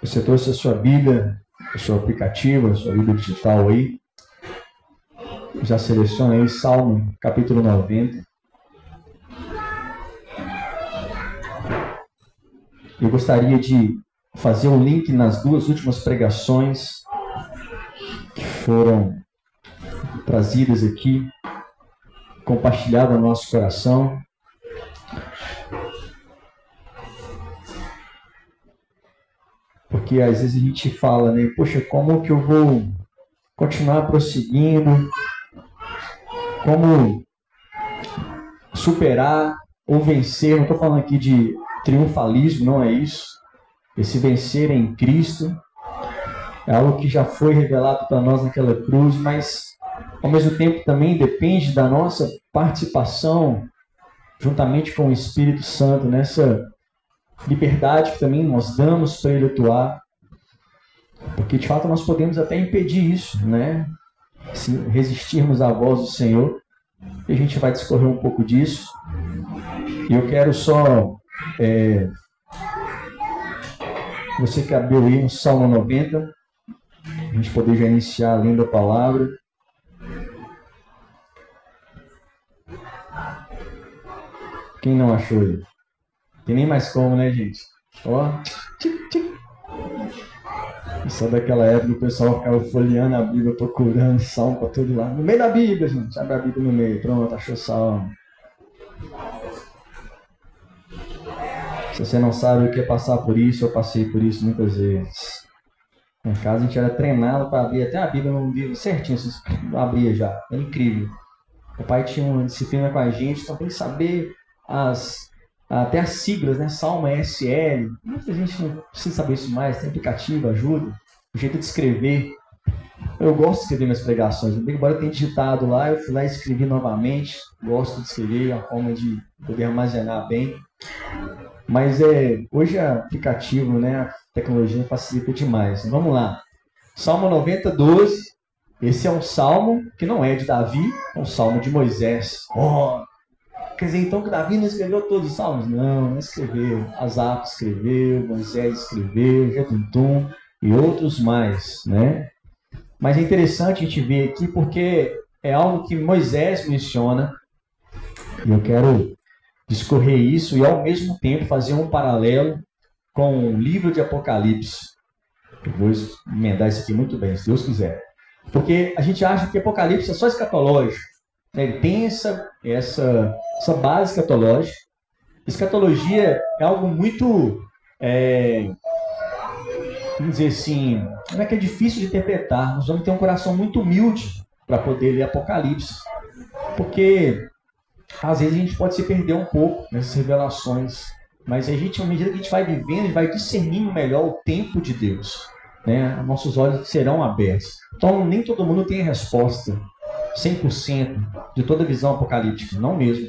Você trouxe a sua Bíblia, o seu aplicativo, a sua Bíblia digital aí. Já seleciona aí Salmo capítulo 90. Eu gostaria de fazer um link nas duas últimas pregações que foram trazidas aqui, compartilhadas no nosso coração. Porque às vezes a gente fala, né? Poxa, como que eu vou continuar prosseguindo? Como superar ou vencer? Não estou falando aqui de triunfalismo, não é isso. Esse vencer em Cristo é algo que já foi revelado para nós naquela cruz, mas ao mesmo tempo também depende da nossa participação juntamente com o Espírito Santo nessa liberdade que também nós damos para ele atuar. Porque de fato nós podemos até impedir isso, né? Se resistirmos à voz do Senhor. E a gente vai discorrer um pouco disso. E eu quero só é, você que abriu aí no Salmo 90, a gente poder já iniciar a linda palavra. Quem não achou aí? Tem nem mais como, né, gente? Ó, tic. Só daquela época o pessoal ficava folheando a Bíblia, procurando salmo para todo lado. No meio da Bíblia, gente. Abre a Bíblia no meio. Pronto, achou salmo. Se você não sabe o que é passar por isso, eu passei por isso muitas vezes. Em casa a gente era treinado para abrir até a Bíblia no livro certinho, abria já. É incrível. O pai tinha uma disciplina com a gente, então tem que saber as, até as siglas, né? Salmo SL. Muita gente não precisa saber isso mais, tem aplicativo, ajuda. O jeito de escrever. Eu gosto de escrever minhas pregações. Embora eu tenha digitado lá, eu fui lá e escrevi novamente. Gosto de escrever, é uma forma de poder armazenar bem. Mas é, hoje é aplicativo, né? A tecnologia facilita demais. Vamos lá. Salmo 90, 12. Esse é um salmo que não é de Davi, é um salmo de Moisés. Oh, quer dizer então que Davi não escreveu todos os salmos? Não, não escreveu. Asaf escreveu, Moisés escreveu, Jedutum e outros mais, né? Mas é interessante a gente ver aqui porque é algo que Moisés menciona. E eu quero discorrer isso e ao mesmo tempo fazer um paralelo com o livro de Apocalipse. Eu vou emendar isso aqui muito bem, se Deus quiser. Porque a gente acha que Apocalipse é só escatológico. Né? Ele tem essa, essa, essa base escatológica. Escatologia é algo muito, é, vamos dizer assim, não é que é difícil de interpretar. Nós vamos ter um coração muito humilde para poder ler Apocalipse. Porque às vezes a gente pode se perder um pouco nessas revelações, mas a gente, à medida que a gente vai vivendo, a gente vai discernindo melhor o tempo de Deus. Né? Nossos olhos serão abertos. Então, nem todo mundo tem a resposta 100% de toda visão apocalíptica, não mesmo.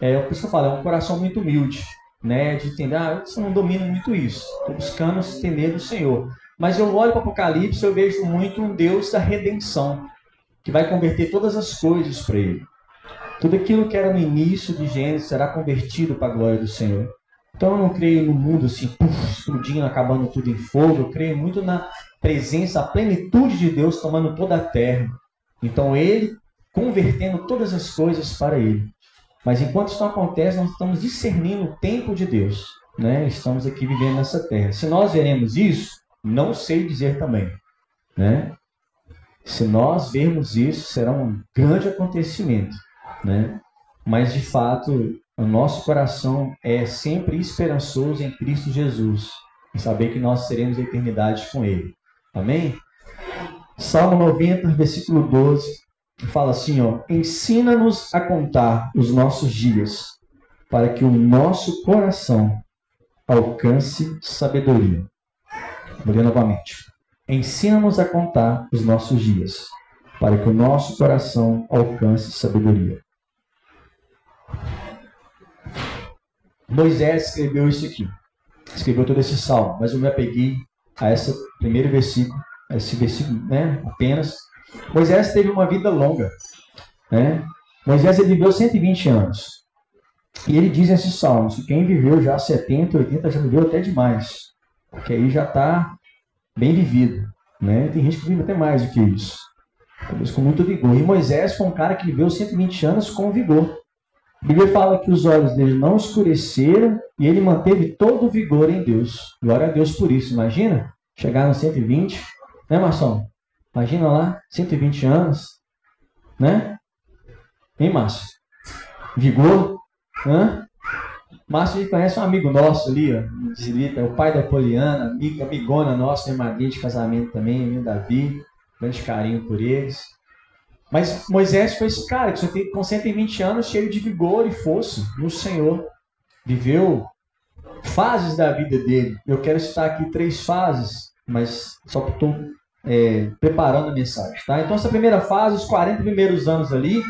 É isso que eu falo, é um coração muito humilde, né? De entender, ah, eu não domino muito isso, estou buscando entender do Senhor. Mas eu olho para o Apocalipse, eu vejo muito um Deus da redenção, que vai converter todas as coisas para Ele. Tudo aquilo que era no início de Gênesis será convertido para a glória do Senhor. Então eu não creio no mundo assim, puf, explodindo, acabando tudo em fogo. Eu creio muito na presença, a plenitude de Deus tomando toda a terra. Então ele convertendo todas as coisas para ele. Mas enquanto isso não acontece, nós estamos discernindo o tempo de Deus. Né? Estamos aqui vivendo nessa terra. Se nós veremos isso, não sei dizer também. Né? Se nós vermos isso, será um grande acontecimento né? Mas de fato, o nosso coração é sempre esperançoso em Cristo Jesus, em saber que nós teremos a eternidade com Ele. Amém? Salmo 90, versículo 12, fala assim, ó: Ensina-nos a contar os nossos dias, para que o nosso coração alcance sabedoria. Vou ler novamente. Ensina-nos a contar os nossos dias, para que o nosso coração alcance sabedoria. Moisés escreveu isso aqui. Escreveu todo esse salmo, mas eu me apeguei a esse primeiro versículo, esse versículo, né, apenas. Moisés teve uma vida longa, né? Moisés ele viveu 120 anos. E ele diz nesses salmos que quem viveu já 70, 80 já viveu até demais. Que aí já está bem vivido. Né? Tem gente que vive até mais do que isso. Talvez com muito vigor. E Moisés foi um cara que viveu 120 anos com vigor. A Bíblia fala que os olhos dele não escureceram e ele manteve todo o vigor em Deus. Glória a Deus por isso. Imagina chegar no 120, né, Marção? Imagina lá, 120 anos, né? Hein, Márcio? Vigor, Hã? Márcio, a gente conhece um amigo nosso ali, ó, Zilita, é o pai da Poliana, amiga, amigona nossa, minha madrinha de casamento também, meu Davi, grande carinho por eles. Mas Moisés foi esse cara que com 120 anos, cheio de vigor e força no Senhor. Viveu fases da vida dele. Eu quero citar aqui três fases, mas só que estou é, preparando a mensagem. Tá? Então, essa primeira fase, os 40 primeiros anos ali,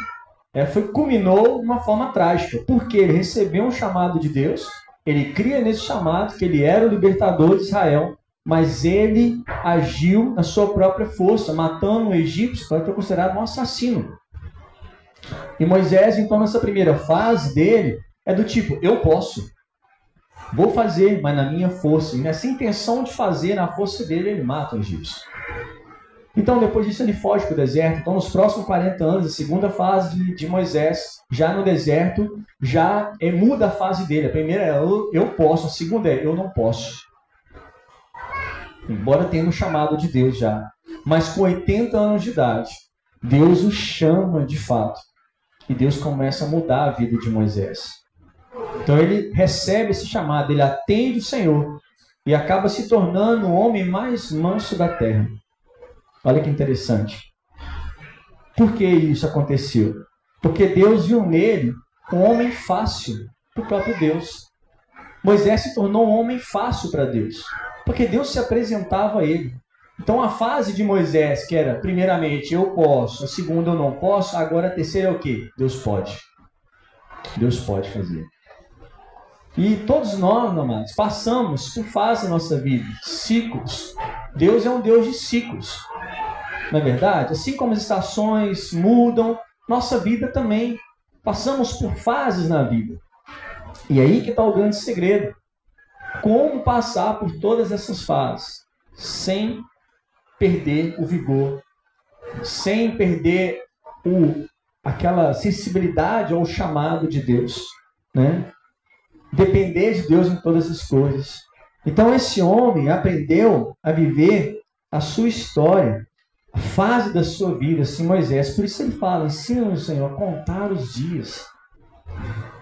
é, foi, culminou de uma forma trágica, porque ele recebeu um chamado de Deus, ele cria nesse chamado que ele era o libertador de Israel, mas ele agiu na sua própria força, matando um egípcio, que foi considerado um assassino. E Moisés, então, nessa primeira fase dele, é do tipo: eu posso, vou fazer, mas na minha força. E nessa intenção de fazer, na força dele, ele mata o egípcio. Então, depois disso, ele foge para o deserto. Então, nos próximos 40 anos, a segunda fase de, de Moisés, já no deserto, já é, muda a fase dele. A primeira é eu, eu posso, a segunda é eu não posso. Embora tenha um chamado de Deus já. Mas com 80 anos de idade, Deus o chama de fato. E Deus começa a mudar a vida de Moisés. Então ele recebe esse chamado, ele atende o Senhor e acaba se tornando o homem mais manso da terra. Olha que interessante. Por que isso aconteceu? Porque Deus viu nele um homem fácil para o próprio Deus. Moisés se tornou um homem fácil para Deus, porque Deus se apresentava a ele. Então a fase de Moisés, que era primeiramente eu posso, a segunda eu não posso, agora a terceira é o que? Deus pode. Deus pode fazer. E todos nós, amados, passamos por fase da nossa vida, ciclos. Deus é um Deus de ciclos. Não é verdade? Assim como as estações mudam, nossa vida também. Passamos por fases na vida. E aí que está o grande segredo. Como passar por todas essas fases sem perder o vigor, sem perder o, aquela sensibilidade ao chamado de Deus, né? Depender de Deus em todas as coisas. Então esse homem aprendeu a viver a sua história a fase da sua vida, assim, Moisés. Por isso ele fala: ensina Senhor a contar os dias.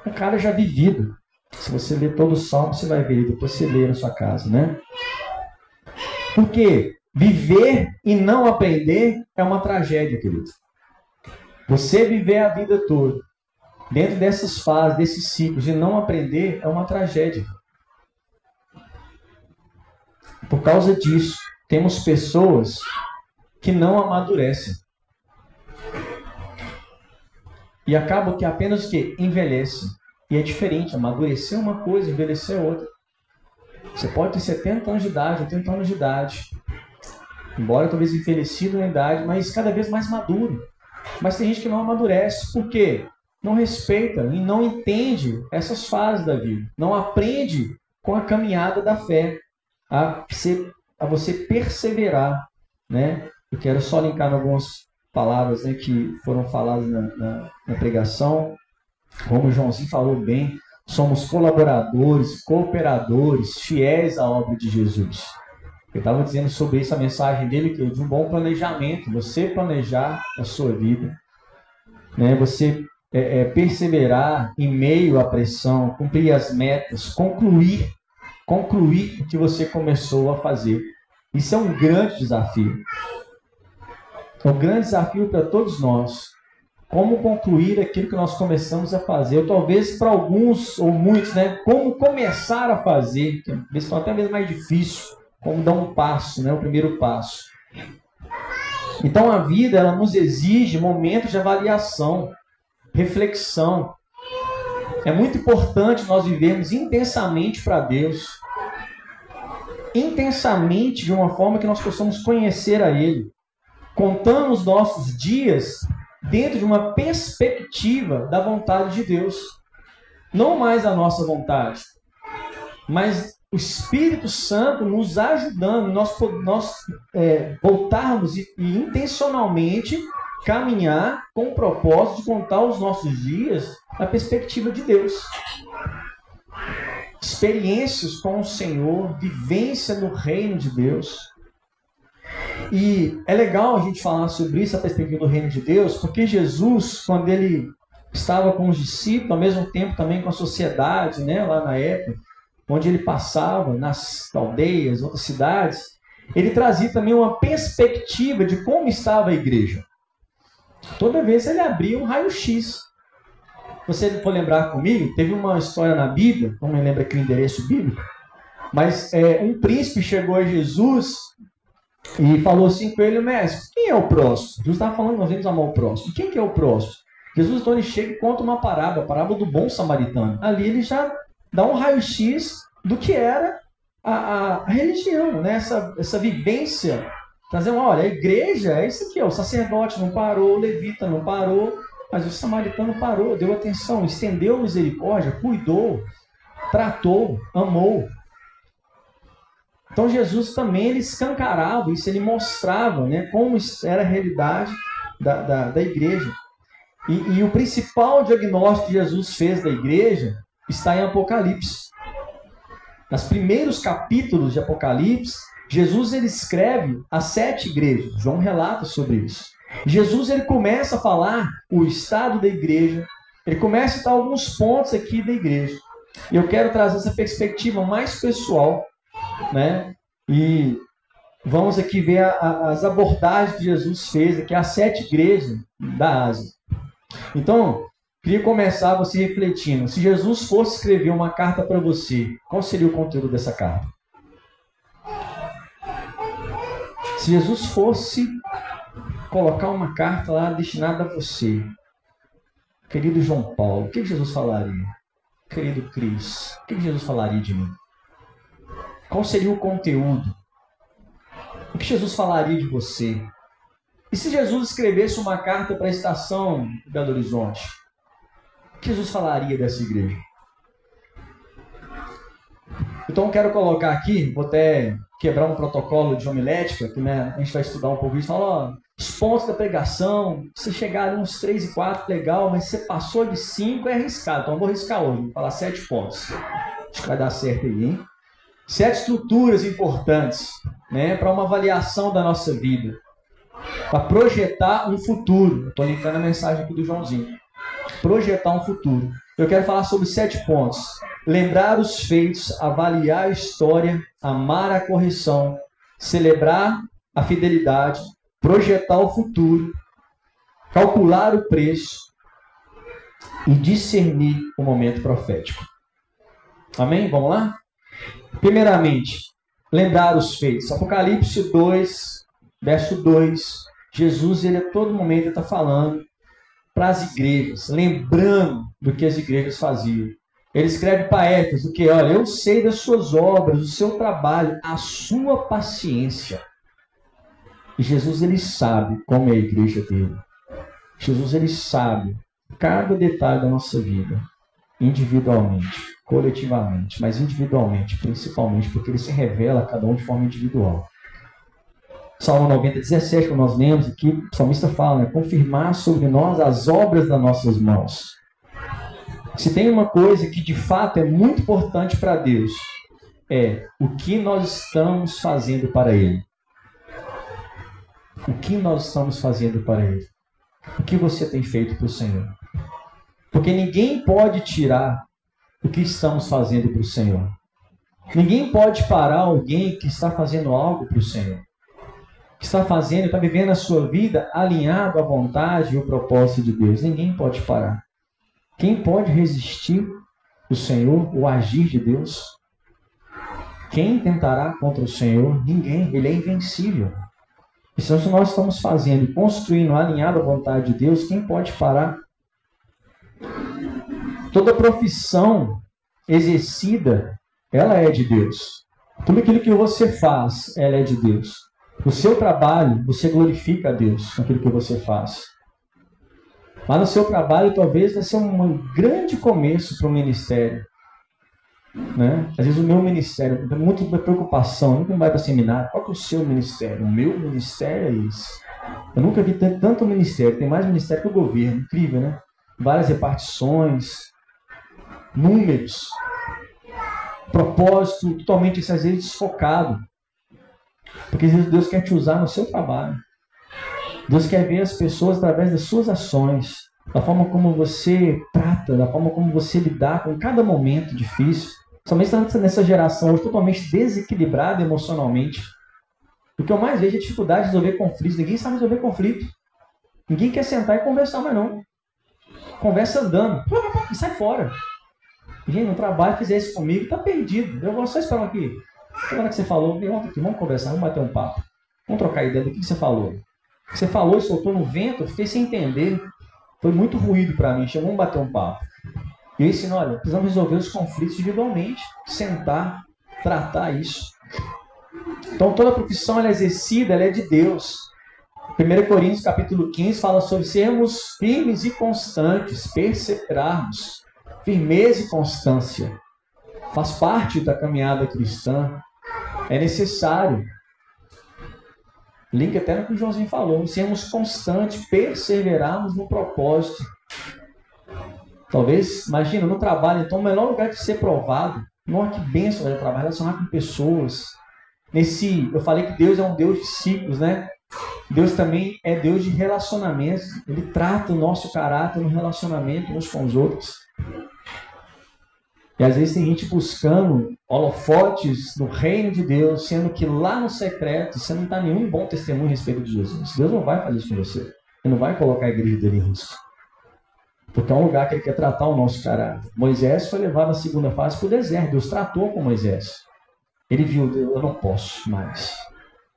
O cara já vivido. Se você ler todo o salmo, você vai ver, depois você lê na sua casa, né? Porque viver e não aprender é uma tragédia, querido. Você viver a vida toda dentro dessas fases, desses ciclos e não aprender é uma tragédia. Por causa disso, temos pessoas que não amadurecem. E acaba que apenas que envelhece. E é diferente, amadurecer é uma coisa, envelhecer é outra. Você pode ter 70 anos de idade, 80 anos de idade. Embora talvez envelhecido na idade, mas cada vez mais maduro. Mas tem gente que não amadurece. Por quê? Não respeita e não entende essas fases da vida. Não aprende com a caminhada da fé. A, ser, a você perseverar. Né? Eu quero só linkar algumas palavras né, que foram faladas na, na, na pregação. Como o Joãozinho falou bem, somos colaboradores, cooperadores, fiéis à obra de Jesus. Eu estava dizendo sobre isso a mensagem dele, que é de um bom planejamento, você planejar a sua vida, né? você é, é, perseverar em meio à pressão, cumprir as metas, concluir, concluir o que você começou a fazer. Isso é um grande desafio. É um grande desafio para todos nós. Como concluir aquilo que nós começamos a fazer? Ou talvez para alguns ou muitos, né? Como começar a fazer? Que é até mesmo mais difícil. Como dar um passo, né? O primeiro passo. Então a vida ela nos exige momentos de avaliação, reflexão. É muito importante nós vivermos intensamente para Deus, intensamente de uma forma que nós possamos conhecer a Ele contando os nossos dias dentro de uma perspectiva da vontade de Deus. Não mais a nossa vontade, mas o Espírito Santo nos ajudando, nós, nós é, voltarmos e, e intencionalmente caminhar com o propósito de contar os nossos dias na perspectiva de Deus. Experiências com o Senhor, vivência no reino de Deus. E é legal a gente falar sobre isso, a perspectiva do reino de Deus, porque Jesus, quando ele estava com os discípulos, ao mesmo tempo também com a sociedade, né, lá na época, onde ele passava, nas aldeias, outras cidades, ele trazia também uma perspectiva de como estava a igreja. Toda vez ele abria um raio-x. Você for lembrar comigo, teve uma história na Bíblia, não me lembro aqui endereço bíblico, mas é, um príncipe chegou a Jesus e falou assim com ele, mestre, quem é o próximo? Jesus estava falando, nós vamos amar o próximo. Quem que é o próximo? Jesus então ele chega e conta uma parábola, a parábola do bom samaritano. Ali ele já dá um raio-x do que era a, a, a religião, né? essa, essa vivência. Trazendo, olha, a igreja é isso aqui, ó, o sacerdote não parou, o levita não parou, mas o samaritano parou, deu atenção, estendeu misericórdia, cuidou, tratou, amou. Então Jesus também ele escancarava isso, ele mostrava né, como era a realidade da, da, da igreja. E, e, o principal diagnóstico que Jesus fez da igreja está em Apocalipse. Nos primeiros capítulos de Apocalipse, Jesus ele escreve as sete igrejas. João relata sobre isso. Jesus ele começa a falar o estado da igreja. Ele começa a dar alguns pontos aqui da igreja. E eu quero trazer essa perspectiva mais pessoal, né? E vamos aqui ver a, a, as abordagens que Jesus fez aqui às sete igrejas da Ásia. Então, Queria começar você refletindo: se Jesus fosse escrever uma carta para você, qual seria o conteúdo dessa carta? Se Jesus fosse colocar uma carta lá destinada a você, querido João Paulo, o que Jesus falaria? Querido Cris, o que Jesus falaria de mim? Qual seria o conteúdo? O que Jesus falaria de você? E se Jesus escrevesse uma carta para a estação Belo Horizonte? que Jesus falaria dessa igreja? Então quero colocar aqui, vou até quebrar um protocolo de homilética, que né, a gente vai estudar um pouco isso, falar, ó, os pontos da pregação, se chegar uns 3 e 4, legal, mas se passou de 5, é arriscado. Então eu vou arriscar hoje, vou falar 7 pontos. Acho que vai dar certo aí, hein? Sete estruturas importantes né, para uma avaliação da nossa vida. Para projetar um futuro. Estou linkando a mensagem aqui do Joãozinho projetar um futuro. Eu quero falar sobre sete pontos. Lembrar os feitos, avaliar a história, amar a correção, celebrar a fidelidade, projetar o futuro, calcular o preço e discernir o momento profético. Amém? Vamos lá? Primeiramente, lembrar os feitos. Apocalipse 2, verso 2. Jesus, ele a todo momento está falando para as igrejas, lembrando do que as igrejas faziam. Ele escreve para Éfeso que, olha, eu sei das suas obras, do seu trabalho, a sua paciência. E Jesus ele sabe como é a igreja dele. Jesus ele sabe cada detalhe da nossa vida, individualmente, coletivamente, mas individualmente, principalmente, porque ele se revela a cada um de forma individual. Salmo 90, 17, que nós lemos aqui, o salmista fala, né? confirmar sobre nós as obras das nossas mãos. Se tem uma coisa que de fato é muito importante para Deus, é o que nós estamos fazendo para Ele. O que nós estamos fazendo para Ele? O que você tem feito para o Senhor? Porque ninguém pode tirar o que estamos fazendo para o Senhor. Ninguém pode parar alguém que está fazendo algo para o Senhor está fazendo, está vivendo a sua vida alinhado à vontade e ao propósito de Deus. Ninguém pode parar. Quem pode resistir o Senhor, o agir de Deus? Quem tentará contra o Senhor? Ninguém. Ele é invencível. Então, se nós estamos fazendo, construindo, alinhado à vontade de Deus, quem pode parar? Toda profissão exercida, ela é de Deus. Tudo aquilo que você faz, ela é de Deus. No seu trabalho, você glorifica a Deus com aquilo que você faz. Mas no seu trabalho talvez vai ser um grande começo para o ministério. Né? Às vezes o meu ministério, tem muita preocupação, nunca vai para seminário. Qual que é o seu ministério? O meu ministério é isso. Eu nunca vi tanto ministério, tem mais ministério que o governo, incrível, né? Várias repartições, números, propósito totalmente, às vezes, desfocado. Porque Deus quer te usar no seu trabalho. Deus quer ver as pessoas através das suas ações, da forma como você trata, da forma como você lidar com cada momento difícil. Somente nessa geração hoje totalmente desequilibrada emocionalmente. O que eu mais vejo é dificuldade de resolver conflitos. Ninguém sabe resolver conflito. Ninguém quer sentar e conversar mais não. Conversa andando. Sai fora. Gente, no trabalho fizer isso comigo, tá perdido. Eu vou só esperar aqui. Agora que você falou, ontem aqui, vamos conversar, vamos bater um papo. Vamos trocar ideia do que você falou. Você falou e soltou no vento, eu fiquei sem entender. Foi muito ruído para mim. Vamos bater um papo. E eu ensino, olha, precisamos resolver os conflitos individualmente, sentar, tratar isso. Então toda profissão é exercida, ela é de Deus. 1 Coríntios capítulo 15 fala sobre sermos firmes e constantes, perseverarmos, firmeza e constância. Faz parte da caminhada cristã. É necessário. Link até no que o Joãozinho falou, sermos constantes, perseverarmos no propósito. Talvez, imagina, no trabalho, então, o melhor lugar de ser provado, não que benção é trabalhar, relacionar com pessoas. Nesse, eu falei que Deus é um Deus de ciclos, né? Deus também é Deus de relacionamentos. Ele trata o nosso caráter no relacionamento uns com os outros. E às vezes tem gente buscando holofotes no reino de Deus, sendo que lá no secreto você não está nenhum bom testemunho a respeito de Jesus. Deus não vai fazer isso com você. Ele não vai colocar a igreja dele em risco. Porque é um lugar que ele quer tratar o nosso caráter. Moisés foi levado na segunda fase para o deserto. Deus tratou com Moisés. Ele viu, eu não posso mais.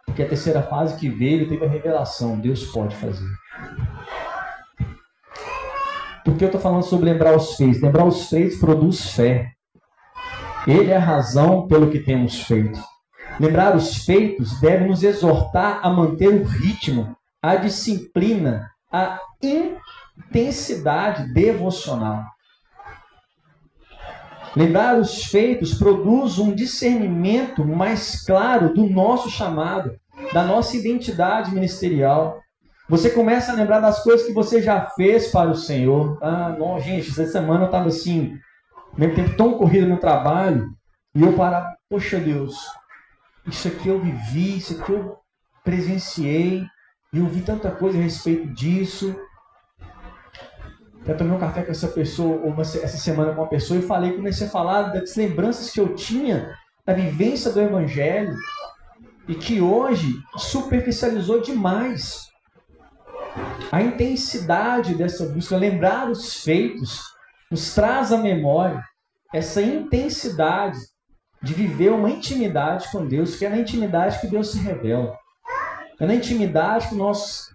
Porque a terceira fase que veio, ele teve a revelação. Deus pode fazer. Por que eu estou falando sobre lembrar os feitos? Lembrar os feitos produz fé. Ele é a razão pelo que temos feito. Lembrar os feitos deve nos exortar a manter o ritmo, a disciplina, a intensidade devocional. Lembrar os feitos produz um discernimento mais claro do nosso chamado, da nossa identidade ministerial. Você começa a lembrar das coisas que você já fez para o Senhor. Ah, não, gente, essa semana eu estava assim, mesmo tempo tão corrido no trabalho, e eu parava, poxa Deus, isso aqui eu vivi, isso aqui eu presenciei, e eu vi tanta coisa a respeito disso. Eu tomei um café com essa pessoa, uma, essa semana com uma pessoa, e falei, comecei a falar das lembranças que eu tinha da vivência do Evangelho, e que hoje superficializou demais. A intensidade dessa busca, lembrar os feitos, nos traz à memória essa intensidade de viver uma intimidade com Deus, que é na intimidade que Deus se revela. É na intimidade que nós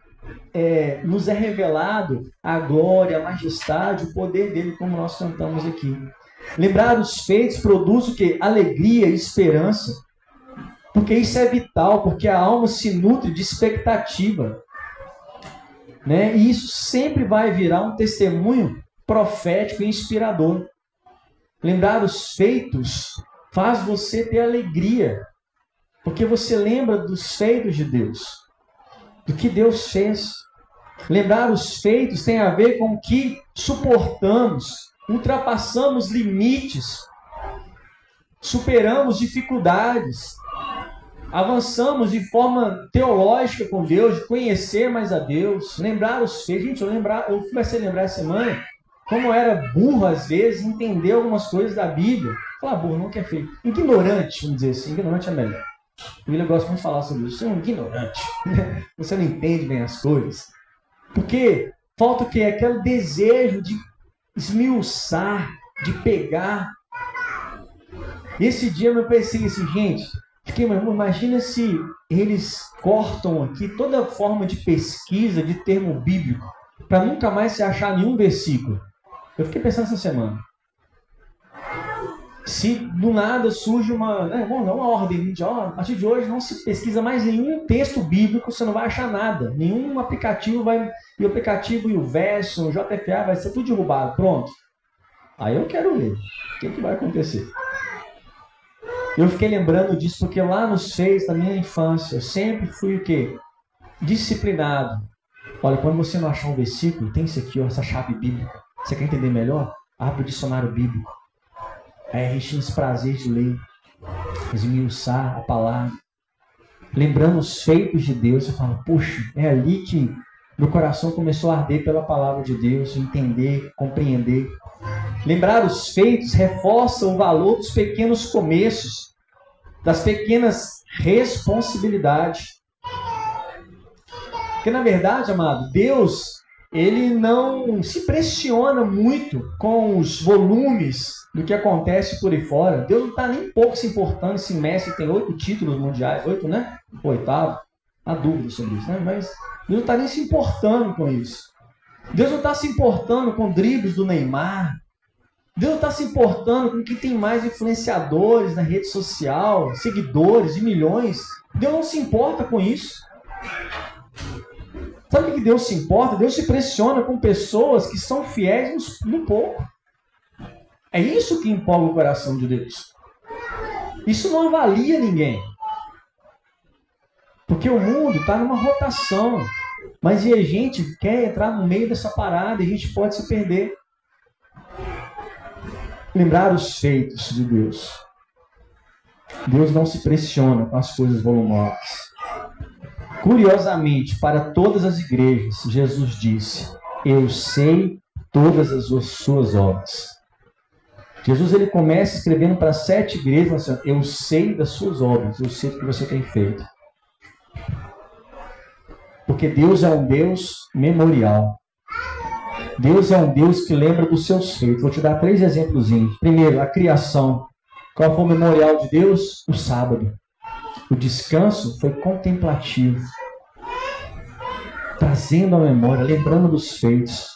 é, nos é revelado a glória, a majestade, o poder dele, como nós cantamos aqui. Lembrar os feitos produz o que? Alegria e esperança. Porque isso é vital, porque a alma se nutre de expectativa. Né? E isso sempre vai virar um testemunho profético e inspirador. Lembrar os feitos faz você ter alegria, porque você lembra dos feitos de Deus do que Deus fez. Lembrar os feitos tem a ver com o que suportamos, ultrapassamos limites, superamos dificuldades, avançamos de forma teológica com Deus, de conhecer mais a Deus, lembrar os feitos. Gente, eu, lembrar, eu comecei a lembrar essa semana como era burro às vezes entender algumas coisas da Bíblia. Falar burro não quer feio. Ignorante, vamos dizer assim, ignorante é melhor. O William gosta muito de falar sobre isso. Você é um ignorante. Você não entende bem as coisas. Porque falta o quê? Aquele desejo de esmiuçar, de pegar. Esse dia eu pensei assim, gente, fiquei, imagina se eles cortam aqui toda forma de pesquisa de termo bíblico para nunca mais se achar nenhum versículo. Eu fiquei pensando essa semana. se do nada surge uma, né, uma ordem de, ó, a partir de hoje não se pesquisa mais nenhum texto bíblico, você não vai achar nada. Nenhum aplicativo vai. E o aplicativo e o verso, o JFA vai ser tudo derrubado. Pronto. Aí eu quero ver. O que, que vai acontecer? Eu fiquei lembrando disso porque lá nos fez da minha infância, eu sempre fui o quê? Disciplinado. Olha, quando você não achar um versículo, tem isso aqui, ó, essa chave bíblica. Você quer entender melhor? Abre o dicionário bíblico. Tinha esse prazer de ler, esmiuçar a palavra. Lembrando os feitos de Deus, você fala, puxa, é ali que meu coração começou a arder pela palavra de Deus, entender, compreender. Lembrar os feitos reforça o valor dos pequenos começos, das pequenas responsabilidades. Porque na verdade, amado, Deus ele não se pressiona muito com os volumes do que acontece por aí fora. Deus não está nem pouco se importando se Messi tem oito títulos mundiais, oito, né? Oitavo. Há dúvida sobre isso, né? Mas Deus não está nem se importando com isso. Deus não está se importando com dribles do Neymar. Deus não está se importando com quem tem mais influenciadores na rede social, seguidores de milhões. Deus não se importa com isso. Sabe o que Deus se importa? Deus se pressiona com pessoas que são fiéis no pouco. É isso que empolga o coração de Deus. Isso não avalia ninguém. Porque o mundo está numa rotação. Mas e a gente quer entrar no meio dessa parada e a gente pode se perder. Lembrar os feitos de Deus. Deus não se pressiona com as coisas volumosas. Curiosamente, para todas as igrejas, Jesus disse: Eu sei todas as suas obras. Jesus ele começa escrevendo para sete igrejas, assim, eu sei das suas obras, eu sei o que você tem feito. Porque Deus é um Deus memorial. Deus é um Deus que lembra dos seus feitos. Vou te dar três exemplos. Primeiro, a criação. Qual foi o memorial de Deus? O sábado. O descanso foi contemplativo, trazendo a memória, lembrando dos feitos.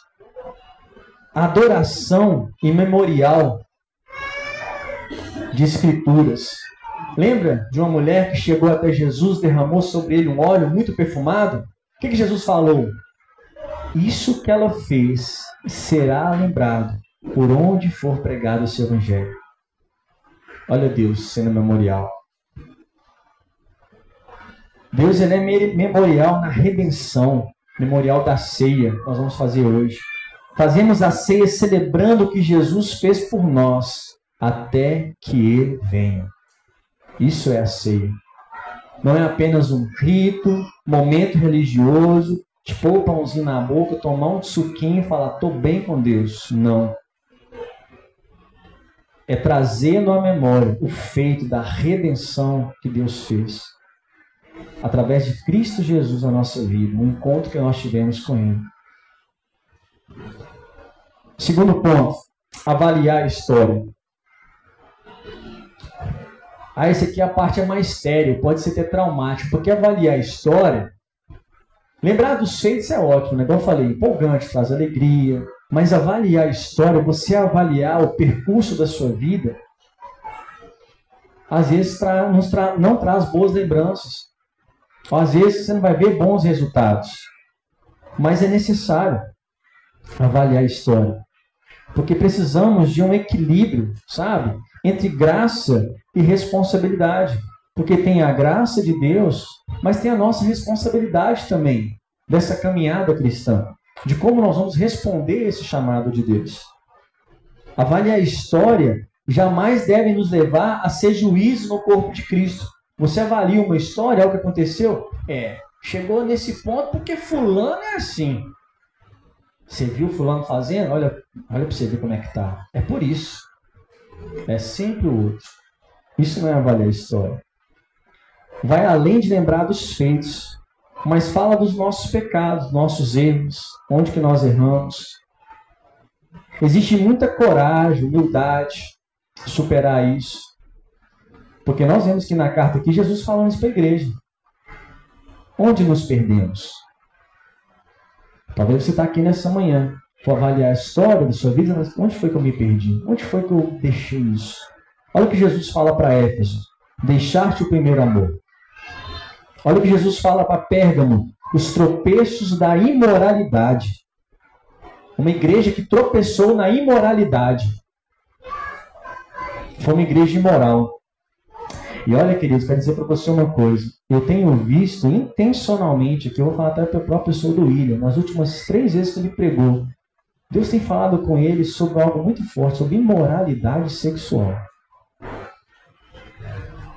A adoração imemorial de escrituras. Lembra de uma mulher que chegou até Jesus, derramou sobre ele um óleo muito perfumado? O que, que Jesus falou? Isso que ela fez será lembrado por onde for pregado esse evangelho. Olha Deus sendo memorial. Deus ele é memorial na redenção, memorial da ceia, nós vamos fazer hoje. Fazemos a ceia celebrando o que Jesus fez por nós, até que ele venha. Isso é a ceia. Não é apenas um rito, momento religioso, de pôr o pãozinho na boca, tomar um suquinho e falar, estou bem com Deus. Não. É trazendo à memória o feito da redenção que Deus fez através de Cristo Jesus na nossa vida, um encontro que nós tivemos com Ele. Segundo ponto, avaliar a história. Ah, esse aqui é a parte mais séria, pode ser até traumático, porque avaliar a história, lembrar dos feitos é ótimo, né? Como eu falei, empolgante, traz alegria, mas avaliar a história, você avaliar o percurso da sua vida, às vezes tra tra não traz boas lembranças. Às vezes você não vai ver bons resultados, mas é necessário avaliar a história, porque precisamos de um equilíbrio, sabe, entre graça e responsabilidade, porque tem a graça de Deus, mas tem a nossa responsabilidade também dessa caminhada cristã, de como nós vamos responder esse chamado de Deus. Avaliar a história jamais deve nos levar a ser juízo no corpo de Cristo, você avalia uma história, é o que aconteceu? É, chegou nesse ponto porque fulano é assim. Você viu fulano fazendo? Olha, olha para você ver como é que tá. É por isso. É sempre o outro. Isso não é avaliar a história. Vai além de lembrar dos feitos, mas fala dos nossos pecados, nossos erros, onde que nós erramos. Existe muita coragem, humildade, superar isso. Porque nós vemos que na carta aqui Jesus falando isso para a igreja. Onde nos perdemos? Talvez você está aqui nessa manhã, for avaliar a história da sua vida, mas onde foi que eu me perdi? Onde foi que eu deixei isso? Olha o que Jesus fala para Éfeso: deixar-te o primeiro amor. Olha o que Jesus fala para Pérgamo: os tropeços da imoralidade. Uma igreja que tropeçou na imoralidade. Foi uma igreja imoral. E olha, queridos, quero dizer para você uma coisa. Eu tenho visto intencionalmente, que eu vou falar até para a própria pessoa do William, nas últimas três vezes que ele pregou, Deus tem falado com ele sobre algo muito forte, sobre imoralidade sexual.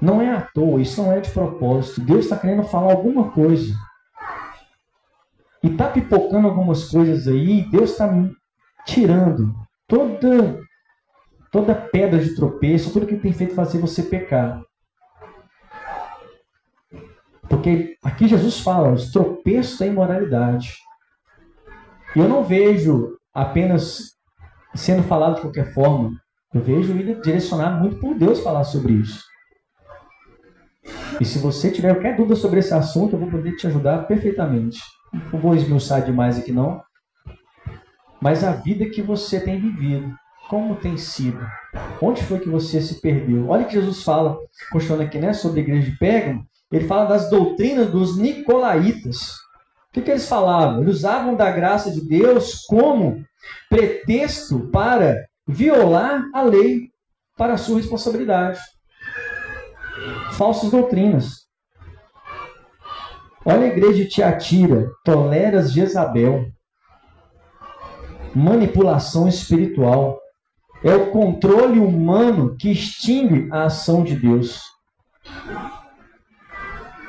Não é à toa, isso não é de propósito. Deus está querendo falar alguma coisa. E está pipocando algumas coisas aí, Deus está tirando toda, toda pedra de tropeço, tudo que tem feito fazer você pecar. Porque aqui Jesus fala, os tropeços da imoralidade. E eu não vejo apenas sendo falado de qualquer forma. Eu vejo ele direcionado muito por Deus falar sobre isso. E se você tiver qualquer dúvida sobre esse assunto, eu vou poder te ajudar perfeitamente. Não vou esmiuçar demais aqui não. Mas a vida que você tem vivido, como tem sido? Onde foi que você se perdeu? Olha que Jesus fala, continuando aqui, né, sobre a igreja de Pérgamo, ele fala das doutrinas dos nicolaítas. O que, que eles falavam? Eles usavam da graça de Deus como pretexto para violar a lei para a sua responsabilidade. Falsas doutrinas. Olha a igreja de Tiatira, toleras Jezabel. Manipulação espiritual. É o controle humano que extingue a ação de Deus.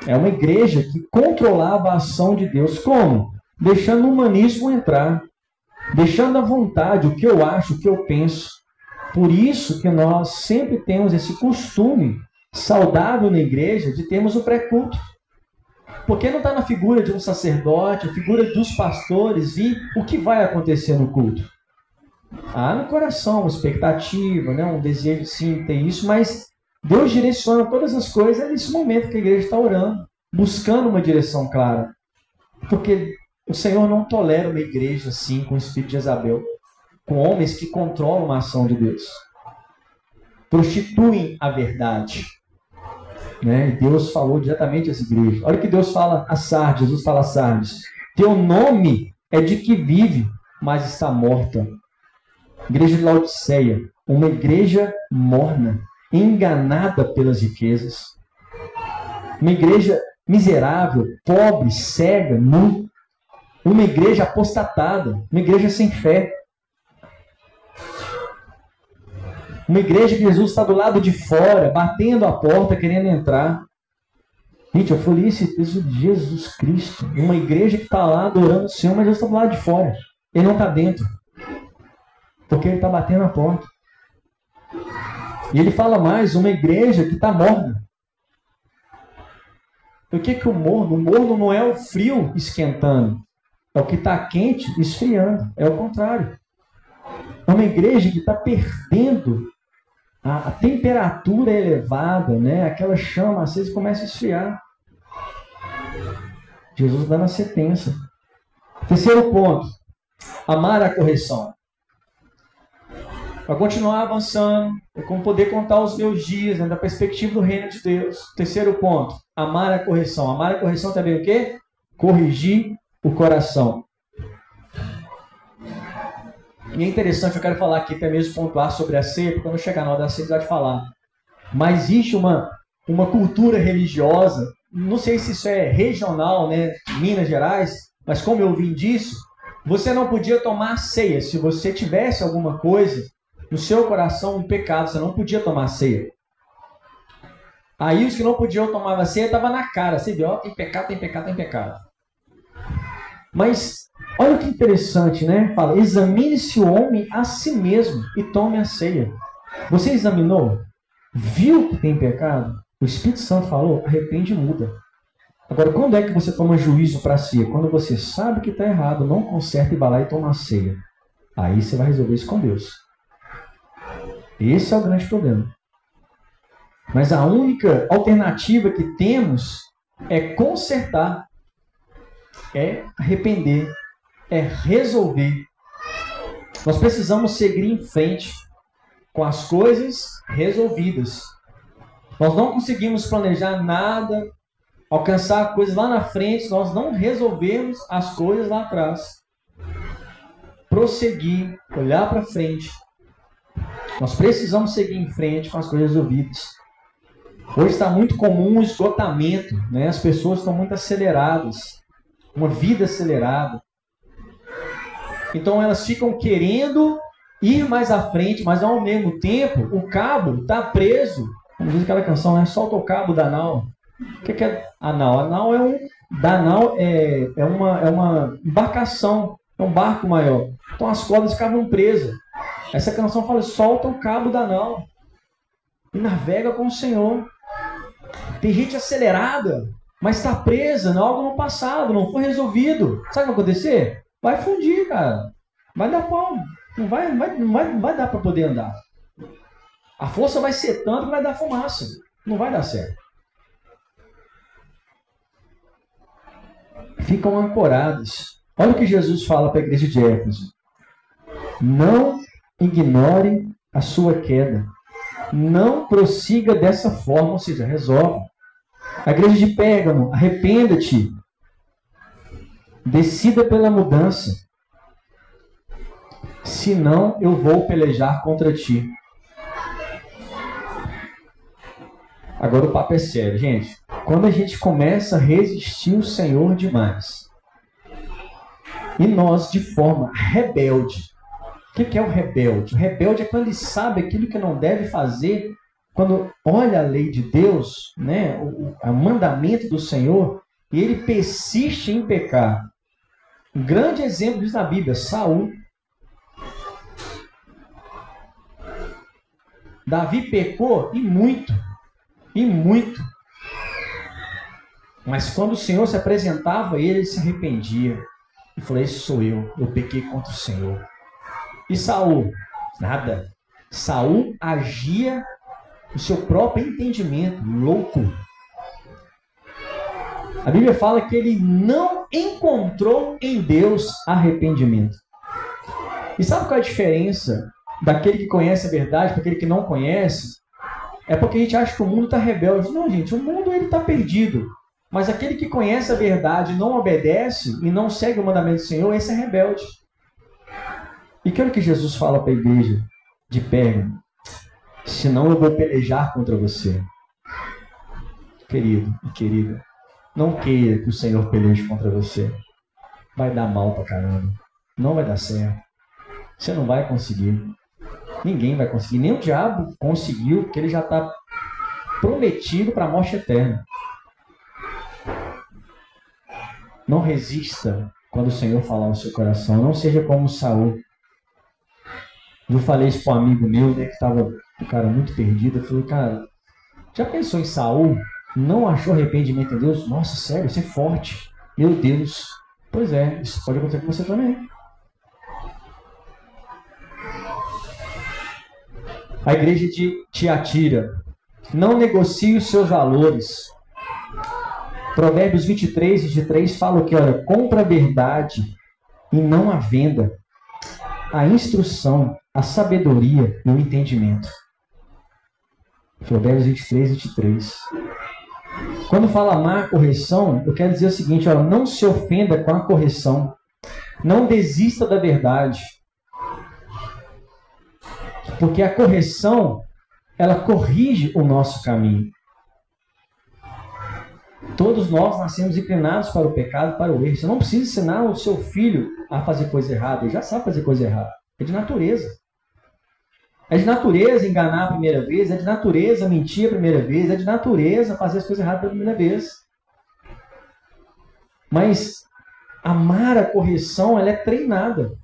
É uma igreja que controlava a ação de Deus. Como? Deixando o humanismo entrar. Deixando à vontade o que eu acho, o que eu penso. Por isso que nós sempre temos esse costume saudável na igreja de termos o pré-culto. Porque não está na figura de um sacerdote, a figura dos pastores e o que vai acontecer no culto. Há no coração uma expectativa, né, um desejo sim ter isso, mas Deus direciona todas as coisas nesse momento que a igreja está orando, buscando uma direção clara. Porque o Senhor não tolera uma igreja assim, com o espírito de Isabel, com homens que controlam a ação de Deus, prostituem a verdade. Né? Deus falou diretamente a essa igreja. Olha o que Deus fala a Sardes, Jesus fala a Sardes. Teu nome é de que vive, mas está morta. Igreja de Laodiceia, uma igreja morna enganada pelas riquezas. Uma igreja miserável, pobre, cega, nu. Uma igreja apostatada, uma igreja sem fé. Uma igreja que Jesus está do lado de fora, batendo a porta, querendo entrar. Gente, eu falei esse texto de Jesus Cristo. Uma igreja que está lá adorando o Senhor, mas Jesus está do lado de fora. Ele não está dentro. Porque ele está batendo a porta. E ele fala mais, uma igreja que está morna. O que, que o morno? O morno não é o frio esquentando. É o que está quente esfriando. É o contrário. É uma igreja que está perdendo a, a, temperatura elevada, né? aquela chama acesa começa a esfriar. Jesus dando a sentença. Terceiro ponto. Amar a correção para continuar avançando, é como poder contar os meus dias, né, da perspectiva do reino de Deus. Terceiro ponto, amar a correção. Amar a correção também o quê? Corrigir o coração. E é interessante, eu quero falar aqui até mesmo pontuar sobre a ceia, porque quando chegar na hora da ceia, vai falar. Mas existe uma, uma cultura religiosa, não sei se isso é regional, né, Minas Gerais, mas como eu vim disso, você não podia tomar ceia se você tivesse alguma coisa no seu coração um pecado, você não podia tomar ceia. Aí os que não podiam tomar ceia estavam na cara. Você viu, ó, tem pecado, tem pecado, tem pecado. Mas olha que interessante, né? Fala, examine-se o homem a si mesmo e tome a ceia. Você examinou? Viu que tem pecado? O Espírito Santo falou, arrepende e muda. Agora, quando é que você toma juízo para si? Quando você sabe que está errado, não conserta e vai lá e toma a ceia. Aí você vai resolver isso com Deus. Esse é o grande problema. Mas a única alternativa que temos é consertar, é arrepender, é resolver. Nós precisamos seguir em frente. com as coisas resolvidas. Nós não conseguimos planejar nada, alcançar coisas lá na frente, nós não resolvermos as coisas lá atrás. Prosseguir, olhar para frente. Nós precisamos seguir em frente com as coisas resolvidas. Hoje está muito comum o esgotamento, né? as pessoas estão muito aceleradas, uma vida acelerada. Então elas ficam querendo ir mais à frente, mas ao mesmo tempo o cabo está preso. Como diz aquela canção, né? Solta o cabo da nau. O que, é anal? Anal é um. Danal é, é, uma, é uma embarcação, é um barco maior. Então as cordas ficavam presas. Essa canção fala: solta o cabo da nau e navega com o Senhor. Tem gente acelerada, mas está presa em algo no passado, não foi resolvido. Sabe o que vai acontecer? Vai fundir, cara. Vai dar pau. Não vai, vai, não vai, não vai dar para poder andar. A força vai ser tanto que vai dar fumaça. Não vai dar certo. Ficam ancorados. Olha o que Jesus fala para a igreja de Éfeso. Não ignore a sua queda. Não prossiga dessa forma, ou seja, resolve. A igreja de Pérgamo, arrependa-te. Decida pela mudança. Senão eu vou pelejar contra ti. Agora o papo é sério, gente. Quando a gente começa a resistir o Senhor demais, e nós de forma rebelde, o que é o rebelde? O rebelde é quando ele sabe aquilo que não deve fazer, quando olha a lei de Deus, né, o, o mandamento do Senhor, e ele persiste em pecar. Um grande exemplo disso na Bíblia, Saul. Davi pecou e muito, e muito. Mas quando o Senhor se apresentava ele se arrependia. E falou: Esse sou eu, eu pequei contra o Senhor. E Saul? Nada. Saul agia no seu próprio entendimento, louco. A Bíblia fala que ele não encontrou em Deus arrependimento. E sabe qual é a diferença daquele que conhece a verdade para aquele que não conhece? É porque a gente acha que o mundo está rebelde. Não, gente, o mundo ele está perdido. Mas aquele que conhece a verdade, não obedece e não segue o mandamento do Senhor, esse é rebelde. E que hora que Jesus fala para a igreja de Pérgamo? Senão eu vou pelejar contra você. Querido e querida, não queira que o Senhor peleje contra você. Vai dar mal pra caramba. Não vai dar certo. Você não vai conseguir. Ninguém vai conseguir. Nem o diabo conseguiu, porque ele já está prometido para a morte eterna. Não resista quando o Senhor falar no seu coração. Não seja como Saul. Eu falei isso para um amigo meu, né, que estava um cara muito perdido. Eu falei, cara, já pensou em Saul? Não achou arrependimento em Deus? Nossa, sério, isso é forte. Meu Deus. Pois é, isso pode acontecer com você também. A igreja de Tiatira. Não negocie os seus valores. Provérbios 23, 23 fala que, olha, compra a verdade e não a venda, a instrução, a sabedoria e o entendimento. Provérbios 23, 23. Quando fala má correção, eu quero dizer o seguinte: olha, não se ofenda com a correção, não desista da verdade, porque a correção ela corrige o nosso caminho. Todos nós nascemos inclinados para o pecado, para o erro. Você não precisa ensinar o seu filho a fazer coisa errada. Ele já sabe fazer coisa errada. É de natureza. É de natureza enganar a primeira vez. É de natureza mentir a primeira vez. É de natureza fazer as coisas erradas pela primeira vez. Mas amar a correção, ela é treinada.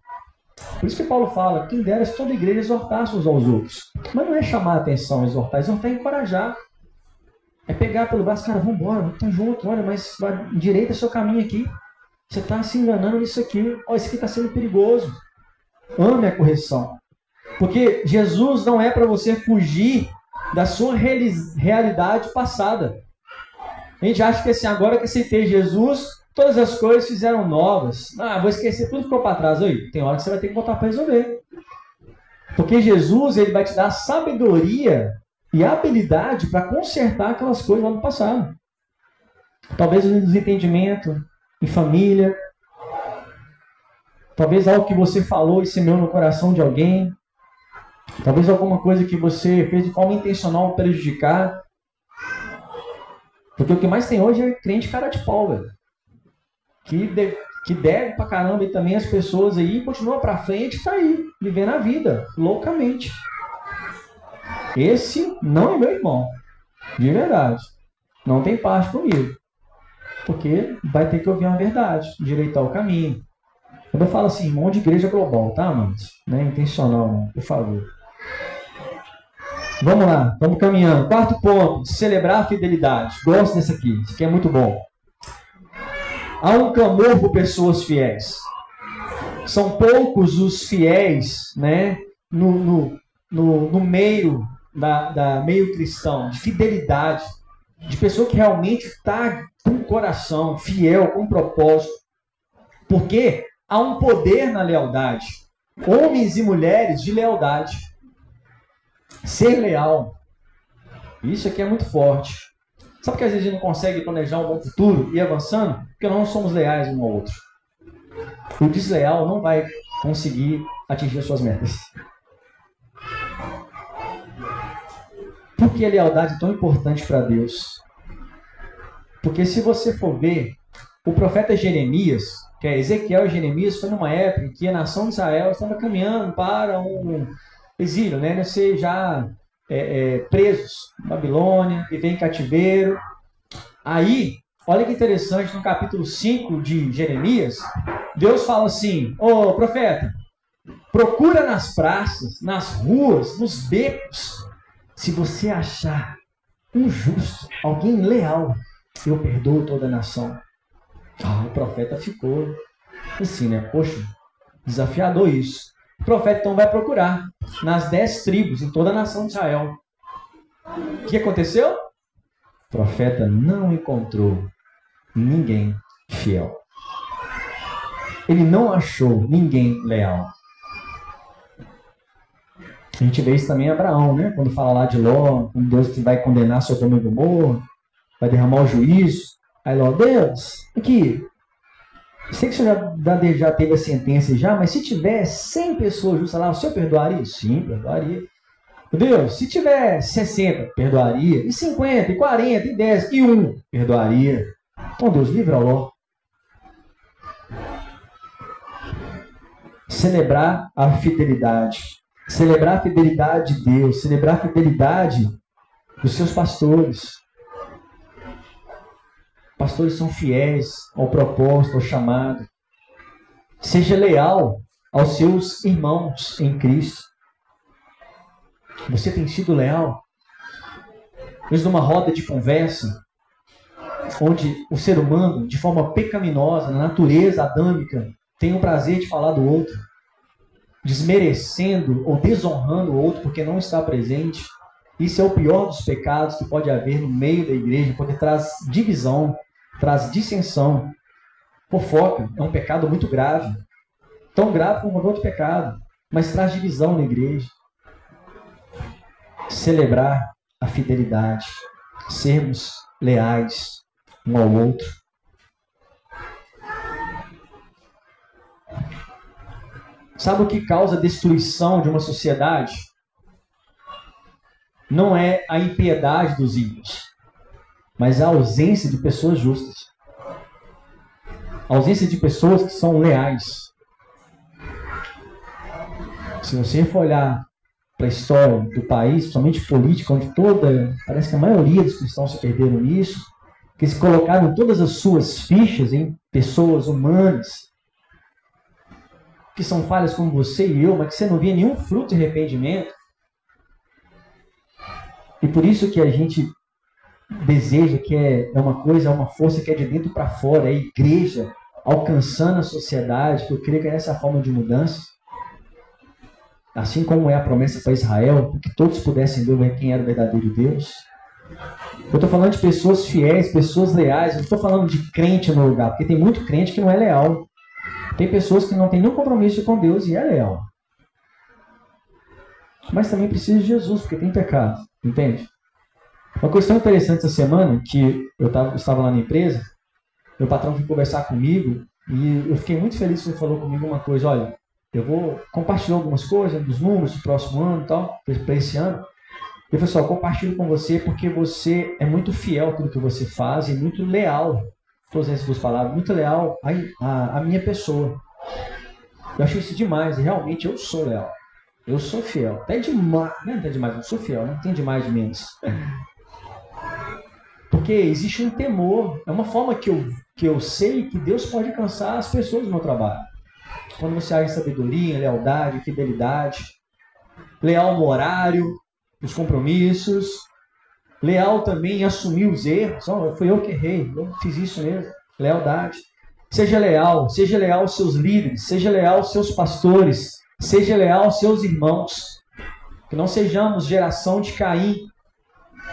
Por isso que Paulo fala, quem dera se toda igreja exortasse uns aos outros. Mas não é chamar a atenção, exortar, exortar é encorajar. É pegar pelo braço, cara, vamos embora, vamos junto, olha, mas direita seu caminho aqui. Você está se enganando nisso aqui. Olha, isso aqui está sendo perigoso. Ame a correção. Porque Jesus não é para você fugir da sua realidade passada. A gente acha que assim, agora que aceitei Jesus, todas as coisas fizeram novas. Ah, vou esquecer tudo que ficou para trás. Oi, tem hora que você vai ter que botar para resolver. Porque Jesus ele vai te dar sabedoria e habilidade para consertar aquelas coisas lá do passado. Talvez um desentendimento em família, talvez algo que você falou e semeou no coração de alguém, talvez alguma coisa que você fez de forma intencional prejudicar. Porque o que mais tem hoje é crente cara de pau, velho. Que, de, que deve pra caramba e também as pessoas aí continuam pra frente e tá aí, vivendo a vida, loucamente. Esse não é meu irmão. De verdade. Não tem parte comigo. Porque vai ter que ouvir uma verdade, direitar o caminho. Quando eu falo assim, irmão de igreja global, tá, mano? Não é intencional, não, por favor. Vamos lá, vamos caminhando. Quarto ponto, celebrar a fidelidade. Gosto desse aqui, isso aqui é muito bom. Há um clamor por pessoas fiéis. São poucos os fiéis, né, no, no, no, no meio da, da meio cristão, de fidelidade, de pessoa que realmente está com coração, fiel, com propósito. Porque há um poder na lealdade. Homens e mulheres de lealdade. Ser leal. Isso aqui é muito forte. Sabe que às vezes a gente não consegue planejar um bom futuro e avançando? Porque nós não somos leais um ao outro. O desleal não vai conseguir atingir as suas metas. Por que a lealdade é tão importante para Deus? Porque se você for ver, o profeta Jeremias, que é Ezequiel e Jeremias, foi numa época em que a nação de Israel estava caminhando para um exílio, né? Ser já é, é, presos em Babilônia, viver em cativeiro. Aí, olha que interessante, no capítulo 5 de Jeremias, Deus fala assim: Ô profeta, procura nas praças, nas ruas, nos becos, se você achar um justo, alguém leal, eu perdoo toda a nação. Ah, o profeta ficou assim, né? Poxa, desafiador isso. O profeta então vai procurar nas dez tribos, em toda a nação de Israel. O que aconteceu? O profeta não encontrou ninguém fiel. Ele não achou ninguém leal. A gente vê isso também em Abraão, né? Quando fala lá de Ló, quando Deus vai condenar Sodoma e Gomorra, vai derramar o juízo. Aí Ló, Deus, aqui, sei que o senhor já, já teve a sentença já, mas se tiver 100 pessoas justas lá, o senhor perdoaria? Sim, perdoaria. Deus, se tiver 60, perdoaria. E 50, e 40, e 10, e 1, perdoaria. Então Deus, livra Ló. Celebrar a fidelidade celebrar a fidelidade de Deus, celebrar a fidelidade dos seus pastores. Pastores são fiéis ao propósito, ao chamado. Seja leal aos seus irmãos em Cristo. Você tem sido leal? Mesmo numa roda de conversa, onde o ser humano, de forma pecaminosa, na natureza adâmica, tem o prazer de falar do outro desmerecendo ou desonrando o outro porque não está presente. Isso é o pior dos pecados que pode haver no meio da igreja, porque traz divisão, traz dissensão. Fofoca é um pecado muito grave, tão grave como qualquer outro pecado, mas traz divisão na igreja. Celebrar a fidelidade, sermos leais um ao outro. Sabe o que causa a destruição de uma sociedade? Não é a impiedade dos ímpios, mas a ausência de pessoas justas. A ausência de pessoas que são leais. Se você for olhar para a história do país, somente política, onde toda, parece que a maioria dos cristãos se perderam nisso, que se colocaram todas as suas fichas em pessoas humanas, que são falhas como você e eu, mas que você não via nenhum fruto de arrependimento. E por isso que a gente deseja que é, é uma coisa, é uma força que é de dentro para fora, é a igreja alcançando a sociedade, que eu creio que é essa forma de mudança. Assim como é a promessa para Israel, que todos pudessem ver quem era o verdadeiro Deus. Eu estou falando de pessoas fiéis, pessoas leais, eu não estou falando de crente no lugar, porque tem muito crente que não é leal. Tem pessoas que não têm nenhum compromisso com Deus e é leal. mas também precisa de Jesus, porque tem pecado, entende? Uma questão interessante essa semana, que eu tava, estava lá na empresa, meu patrão foi conversar comigo e eu fiquei muito feliz que ele falou comigo uma coisa, olha, eu vou compartilhar algumas coisas dos números do próximo ano e tal, para esse ano. E pessoal, compartilho com você porque você é muito fiel tudo que você faz e muito leal, estou usando essas duas palavras, muito leal à, à minha pessoa. Eu acho isso demais, e realmente eu sou leal. Eu sou fiel. Até demais, não é até demais, eu sou fiel, não tem demais de menos. Porque existe um temor, é uma forma que eu, que eu sei que Deus pode cansar as pessoas no meu trabalho. Quando você age em sabedoria, lealdade, fidelidade, leal no horário, nos compromissos, leal também em assumir os erros. Oh, foi eu que errei, eu fiz isso mesmo. Lealdade. Seja leal, seja leal aos seus líderes, seja leal aos seus pastores, seja leal aos seus irmãos. Que não sejamos geração de Caim,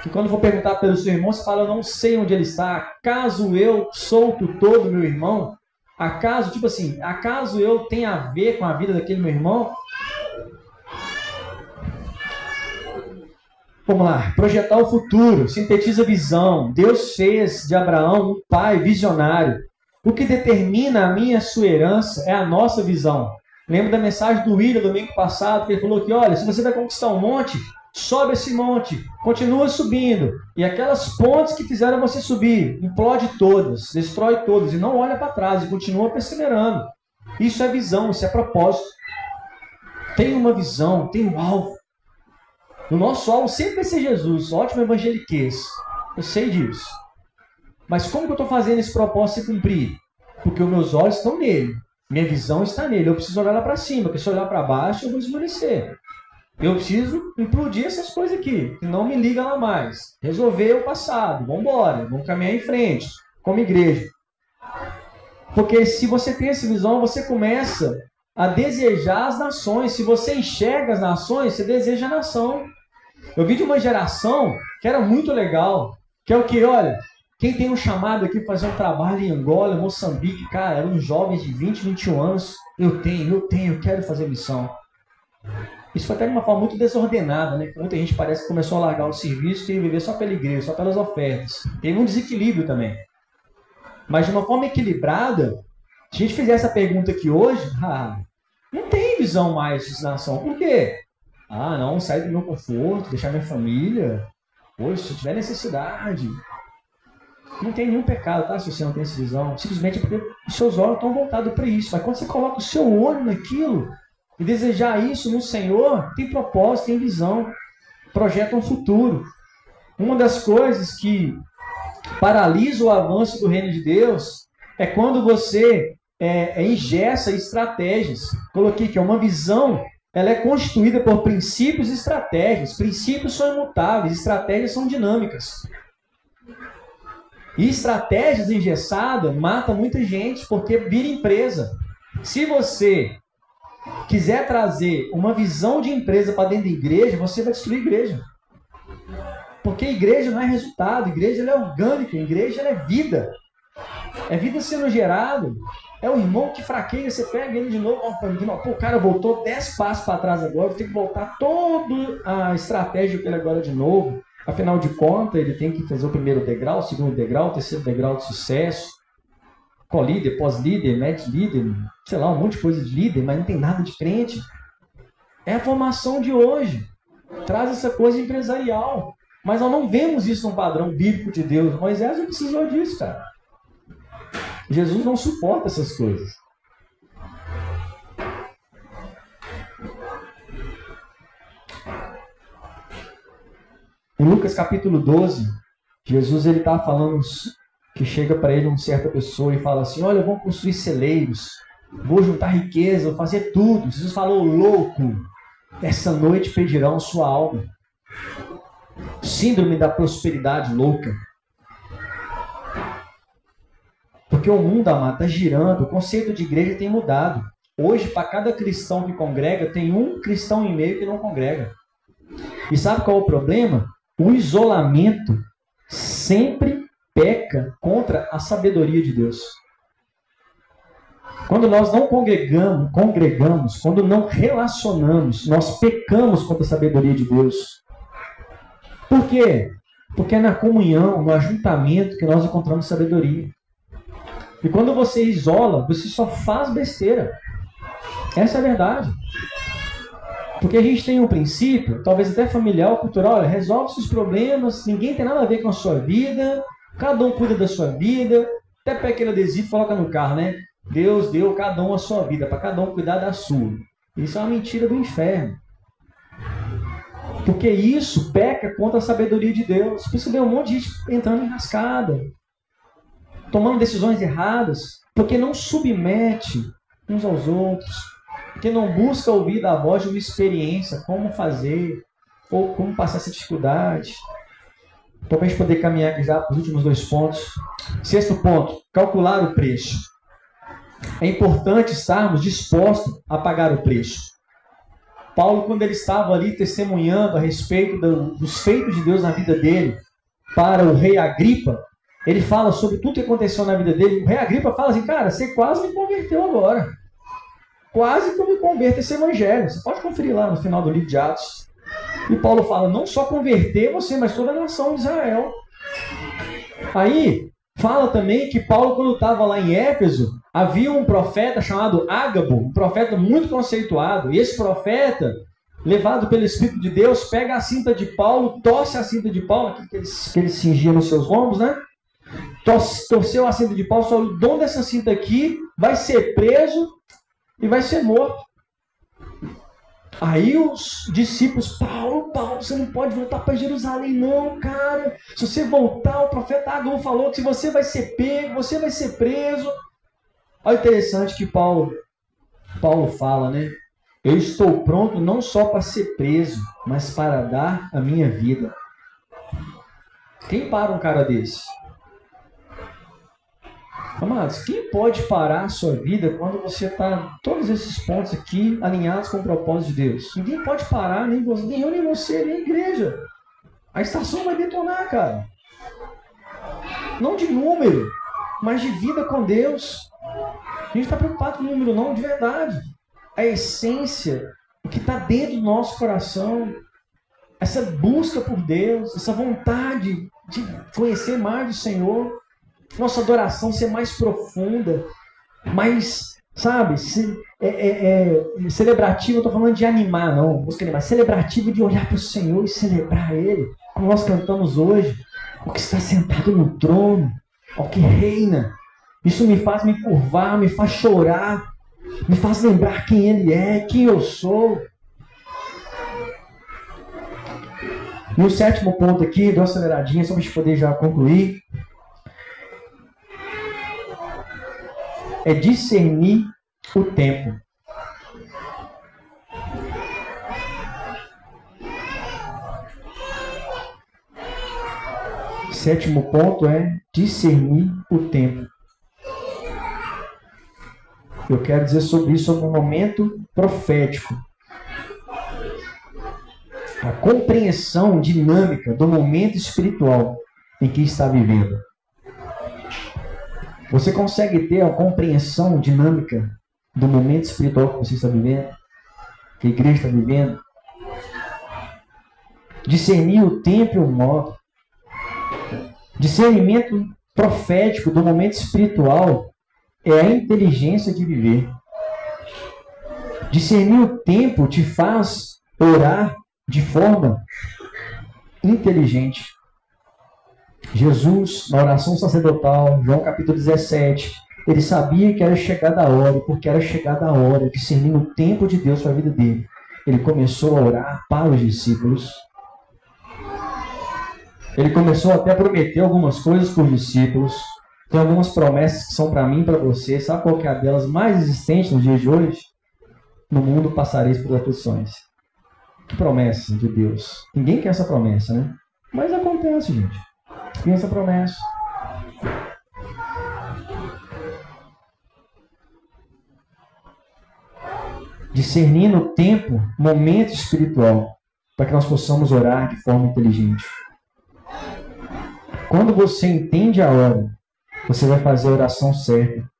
que quando for perguntar pelo seu irmão, você fala, eu não sei onde ele está. Acaso eu sou o tutor do meu irmão? Acaso, tipo assim, acaso eu tenha a ver com a vida daquele meu irmão? Vamos lá, projetar o futuro, sintetiza a visão. Deus fez de Abraão um pai visionário. O que determina a minha sua herança é a nossa visão. Lembra da mensagem do William domingo passado, que ele falou que, olha, se você vai conquistar um monte, sobe esse monte, continua subindo. E aquelas pontes que fizeram você subir, implode todas, destrói todas, e não olha para trás, e continua perseverando. Isso é visão, isso é propósito. Tem uma visão, tem um alvo. O nosso alvo sempre vai ser Jesus, ótimo evangeliquez. Eu sei disso. Mas como que eu estou fazendo esse propósito se cumprir? Porque os meus olhos estão nele. Minha visão está nele. Eu preciso olhar lá para cima, porque se eu olhar para baixo, eu vou esmorecer. Eu preciso implodir essas coisas aqui, que não me liga lá mais. Resolver o passado, vamos embora, vamos caminhar em frente, como igreja. Porque se você tem essa visão, você começa a desejar as nações. Se você enxerga as nações, você deseja a nação. Eu vi de uma geração que era muito legal, que é o que, olha, quem tem um chamado aqui fazer um trabalho em Angola, Moçambique, cara, eram jovens de 20, 21 anos. Eu tenho, eu tenho, eu quero fazer missão. Isso foi até de uma forma muito desordenada, né? Muita gente parece que começou a largar o serviço e viver só pela igreja, só pelas ofertas. Teve um desequilíbrio também. Mas de uma forma equilibrada, se a gente fizer essa pergunta aqui hoje, ah, não tem visão mais de nação. Por quê? Ah, não, sair do meu conforto, deixar minha família. Poxa, se tiver necessidade. Não tem nenhum pecado, tá? Se você não tem essa visão. Simplesmente é porque os seus olhos estão voltados para isso. Mas quando você coloca o seu olho naquilo, e desejar isso no Senhor tem propósito, tem visão, projeta um futuro. Uma das coisas que paralisa o avanço do reino de Deus é quando você é, é ingessa estratégias. Coloquei que é uma visão, ela é constituída por princípios e estratégias. Princípios são imutáveis, estratégias são dinâmicas. E estratégias engessadas mata muita gente porque vira empresa. Se você quiser trazer uma visão de empresa para dentro da igreja, você vai destruir a igreja. Porque a igreja não é resultado, a igreja é orgânica, a igreja é vida. É vida sendo gerada. É o irmão que fraqueia, você pega ele de novo. Pô, o cara voltou 10 passos para trás agora, tem que voltar toda a estratégia para ele agora de novo. Afinal de contas, ele tem que fazer o primeiro degrau, o segundo degrau, o terceiro degrau de sucesso co-líder, pós-líder, match-líder, sei lá, um monte de coisa de líder, mas não tem nada de crente. É a formação de hoje. Traz essa coisa empresarial. Mas nós não vemos isso no padrão bíblico de Deus. Moisés não precisou disso, cara. Jesus não suporta essas coisas. Em Lucas capítulo 12, Jesus ele está falando que chega para ele uma certa pessoa e fala assim: Olha, vou construir celeiros, vou juntar riqueza, vou fazer tudo. Jesus falou: Louco, essa noite pedirão sua alma. Síndrome da prosperidade louca. Porque o mundo, amado, está girando, o conceito de igreja tem mudado. Hoje, para cada cristão que congrega, tem um cristão e meio que não congrega. E sabe qual é o problema? O isolamento sempre peca contra a sabedoria de Deus. Quando nós não congregamos, congregamos, quando não relacionamos, nós pecamos contra a sabedoria de Deus. Por quê? Porque é na comunhão, no ajuntamento que nós encontramos sabedoria. E quando você isola, você só faz besteira. Essa é a verdade. Porque a gente tem um princípio, talvez até familiar cultural, olha, resolve seus problemas, ninguém tem nada a ver com a sua vida, cada um cuida da sua vida, até pega aquele adesivo e coloca no carro, né? Deus deu cada um a sua vida, para cada um cuidar da sua. Isso é uma mentira do inferno. Porque isso peca contra a sabedoria de Deus. Por isso vê um monte de gente entrando em rascada, tomando decisões erradas, porque não submete uns aos outros, porque não busca ouvir da voz de uma experiência, como fazer, ou como passar essa dificuldade. Então, para a gente poder caminhar já para os últimos dois pontos. Sexto ponto, calcular o preço. É importante estarmos dispostos a pagar o preço. Paulo, quando ele estava ali testemunhando a respeito do, dos feitos de Deus na vida dele para o rei Agripa, ele fala sobre tudo que aconteceu na vida dele. O rei Agripa fala assim, cara, você quase me converteu agora. Quase que eu me converto esse evangelho. Você pode conferir lá no final do livro de Atos. E Paulo fala, não só converter você, mas toda a nação de Israel. Aí, fala também que Paulo, quando estava lá em Éfeso, havia um profeta chamado Ágabo, um profeta muito conceituado. E esse profeta, levado pelo Espírito de Deus, pega a cinta de Paulo, torce a cinta de Paulo, que ele, que ele cingia nos seus lombos, né? torceu a cinta de Paulo, só o dono dessa cinta aqui vai ser preso e vai ser morto. Aí os discípulos, Paulo, Paulo, você não pode voltar para Jerusalém, não, cara. Se você voltar, o profeta Agão falou que se você vai ser pego, você vai ser preso. Olha interessante que Paulo, Paulo fala, né? Eu estou pronto não só para ser preso, mas para dar a minha vida. Quem para um cara desse? Amados, quem pode parar a sua vida quando você está todos esses pontos aqui alinhados com o propósito de Deus? Ninguém pode parar, nem você, nem eu, nem você, nem a igreja. A estação vai detonar, cara. Não de número, mas de vida com Deus. A gente está preocupado com o número, não, de verdade. A essência, o que está dentro do nosso coração, essa busca por Deus, essa vontade de conhecer mais do Senhor, nossa adoração ser mais profunda, mais, sabe, se, é, é, é, celebrativa, eu estou falando de animar, não, música animar, celebrativa de olhar para o Senhor e celebrar Ele, como nós cantamos hoje, o que está sentado no trono, o que reina. Isso me faz me curvar, me faz chorar, me faz lembrar quem Ele é, quem eu sou. E o sétimo ponto aqui, dou aceleradinha, só para a gente poder já concluir. é discernir o tempo. Sétimo ponto é discernir o tempo. Eu quero dizer sobre isso no momento profético. A compreensão dinâmica do momento espiritual em que está vivendo. Você consegue ter a compreensão dinâmica do momento espiritual que você está vivendo, que a igreja está vivendo? Discernir o tempo e o modo. Discernimento profético do momento espiritual é a inteligência de viver. Discernir o tempo te faz orar de forma inteligente. Jesus, na oração sacerdotal, João capítulo 17, ele sabia que era chegada a hora, porque era chegada a hora, discernindo o tempo de Deus para a vida dele. Ele começou a orar para os discípulos. Ele começou até a prometer algumas coisas para os discípulos. Tem algumas promessas que são para mim e para você. Sabe qual é a delas mais existente nos dias de hoje? No mundo passareis por aflições. Que promessa de Deus. Ninguém quer essa promessa, né? Mas acontece, gente. Tem essa promessa. Discernindo o tempo, momento espiritual, para que nós possamos orar de forma inteligente. Quando você entende a hora, você vai fazer a oração certa.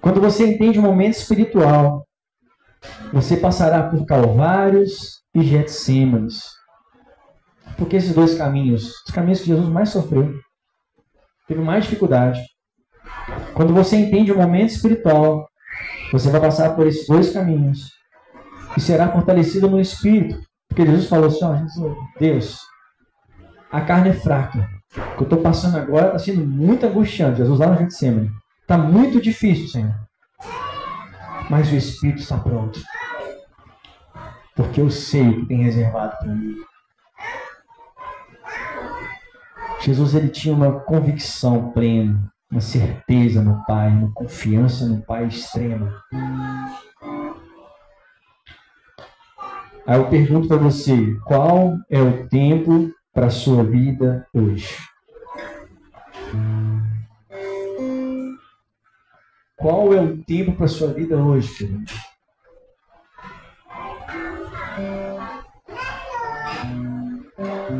Quando você entende o momento espiritual, você passará por Calvários e Getsêmanes. Porque esses dois caminhos, os caminhos que Jesus mais sofreu, teve mais dificuldade. Quando você entende o momento espiritual, você vai passar por esses dois caminhos e será fortalecido no espírito. Porque Jesus falou assim: ó, Deus, a carne é fraca. O que eu estou passando agora está sendo muito angustiante. Jesus lá no Getsemane. Está muito difícil, Senhor. Mas o Espírito está pronto. Porque eu sei o que tem reservado para mim. Jesus ele tinha uma convicção plena, uma certeza no Pai, uma confiança no Pai extrema. Aí eu pergunto para você, qual é o tempo para a sua vida hoje? Qual é o tempo para a sua vida hoje?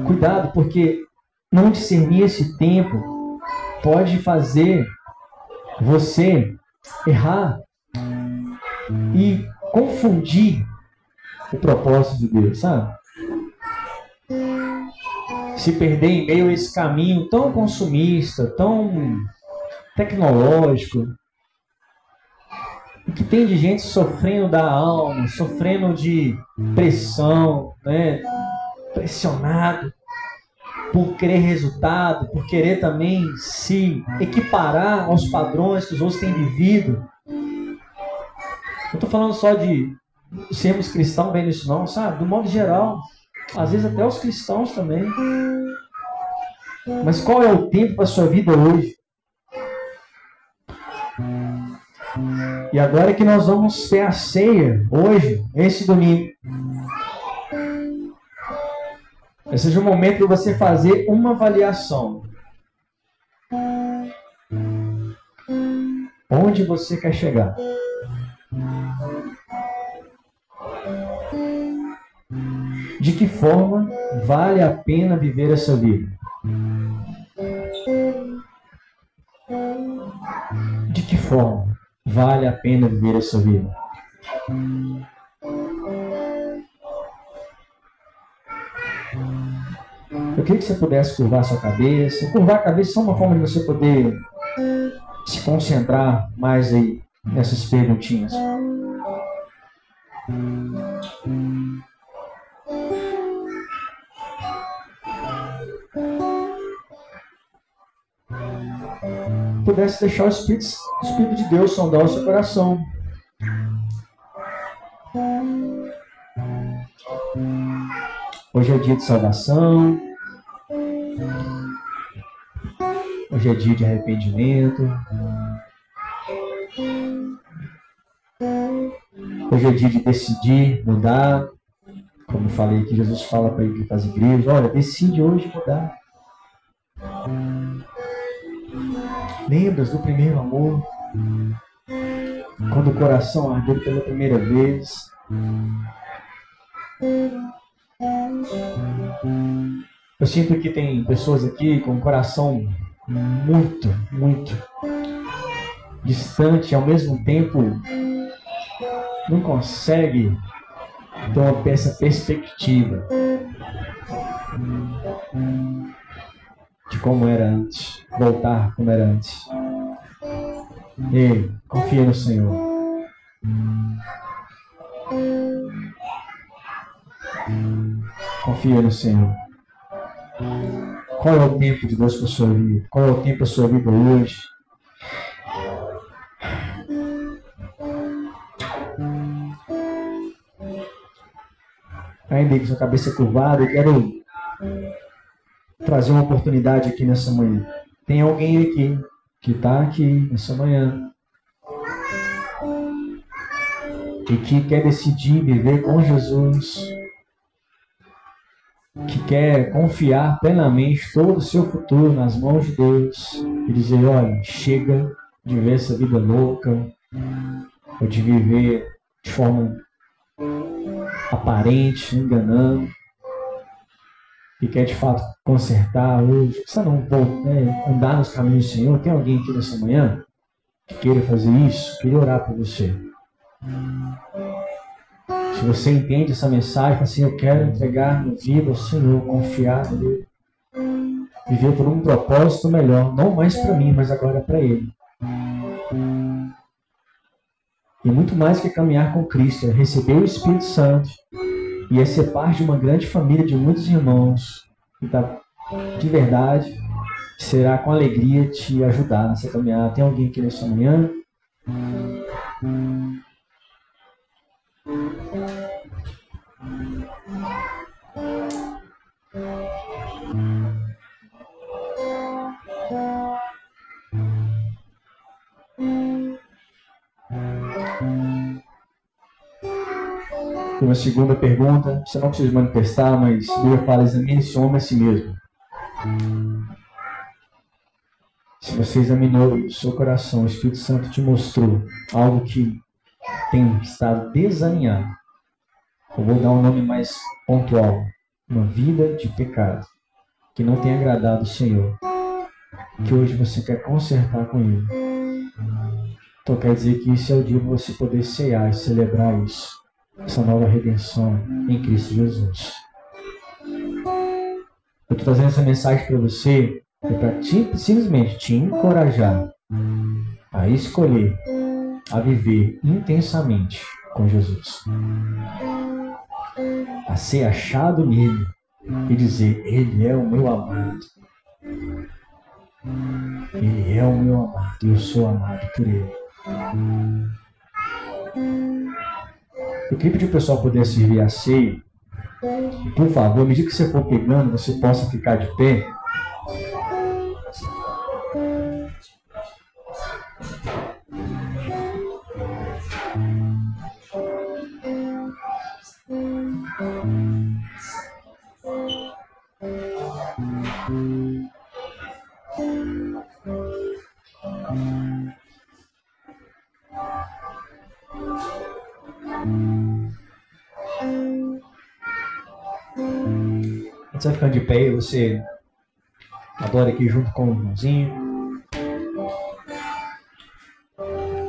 Cuidado, porque não discernir esse tempo pode fazer você errar e confundir o propósito de Deus, sabe? Se perder em meio a esse caminho tão consumista, tão tecnológico, o que tem de gente sofrendo da alma, sofrendo de pressão, né? pressionado por querer resultado, por querer também se equiparar aos padrões que os outros têm vivido. Não estou falando só de sermos cristãos bem nisso não, sabe? Do modo geral. Às vezes até os cristãos também. Mas qual é o tempo para a sua vida hoje? E agora que nós vamos ter a ceia, hoje, esse domingo. Esse seja o momento de você fazer uma avaliação. Onde você quer chegar? De que forma vale a pena viver essa vida? De que forma vale a pena viver essa vida? Eu queria que você pudesse curvar sua cabeça. Curvar a cabeça é uma forma de você poder se concentrar mais aí nessas perguntinhas. Pudesse deixar o Espírito, o Espírito de Deus sondar o seu coração. Hoje é dia de salvação. Hoje é dia de arrependimento. Hoje é dia de decidir mudar. Como falei que Jesus fala para as igrejas, olha, decide hoje mudar. Lembras do primeiro amor? Quando o coração ardeu pela primeira vez. Eu sinto que tem pessoas aqui com o coração muito, muito distante, ao mesmo tempo não consegue ter uma, essa perspectiva de como era antes, voltar como era antes. Ei, confia no Senhor. Confia no Senhor. Qual é o tempo de Deus para a sua vida? Qual é o tempo da sua vida hoje? Ainda com sua cabeça curvada, eu quero trazer uma oportunidade aqui nessa manhã. Tem alguém aqui que está aqui nessa manhã e que quer decidir viver com Jesus que quer confiar plenamente todo o seu futuro nas mãos de Deus e dizer: olha, chega de viver essa vida louca, ou de viver de forma aparente, enganando, e quer de fato consertar hoje, precisa não né, andar nos caminhos do Senhor. Tem alguém aqui nessa manhã? que queira fazer isso, queria orar por você. Se você entende essa mensagem, assim, eu quero entregar minha vida ao Senhor, confiar nele, viver por um propósito melhor, não mais para mim, mas agora para Ele. E muito mais que caminhar com Cristo, é receber o Espírito Santo e é ser parte de uma grande família de muitos irmãos que tá, de verdade será com alegria te ajudar nessa caminhada. Tem alguém aqui nessa manhã? Uma segunda pergunta, você não precisa manifestar, mas Bíblia fala, examine esse homem a si mesmo. Se você examinou o seu coração, o Espírito Santo te mostrou algo que tem estado desalinhado, eu vou dar um nome mais pontual, uma vida de pecado, que não tem agradado o Senhor, que hoje você quer consertar com Ele. Então quer dizer que esse é o dia de você poder cear e celebrar isso essa nova redenção em Cristo Jesus. Eu estou trazendo essa mensagem para você é para simplesmente te encorajar a escolher, a viver intensamente com Jesus. A ser achado nele e dizer: Ele é o meu amado. Ele é o meu amado eu sou amado por Ele. Eu queria pedir o pessoal poder servir a ceia. Por favor, à medida que você for pegando, você possa ficar de pé. Você vai ficando de pé e você adora aqui junto com o irmãozinho.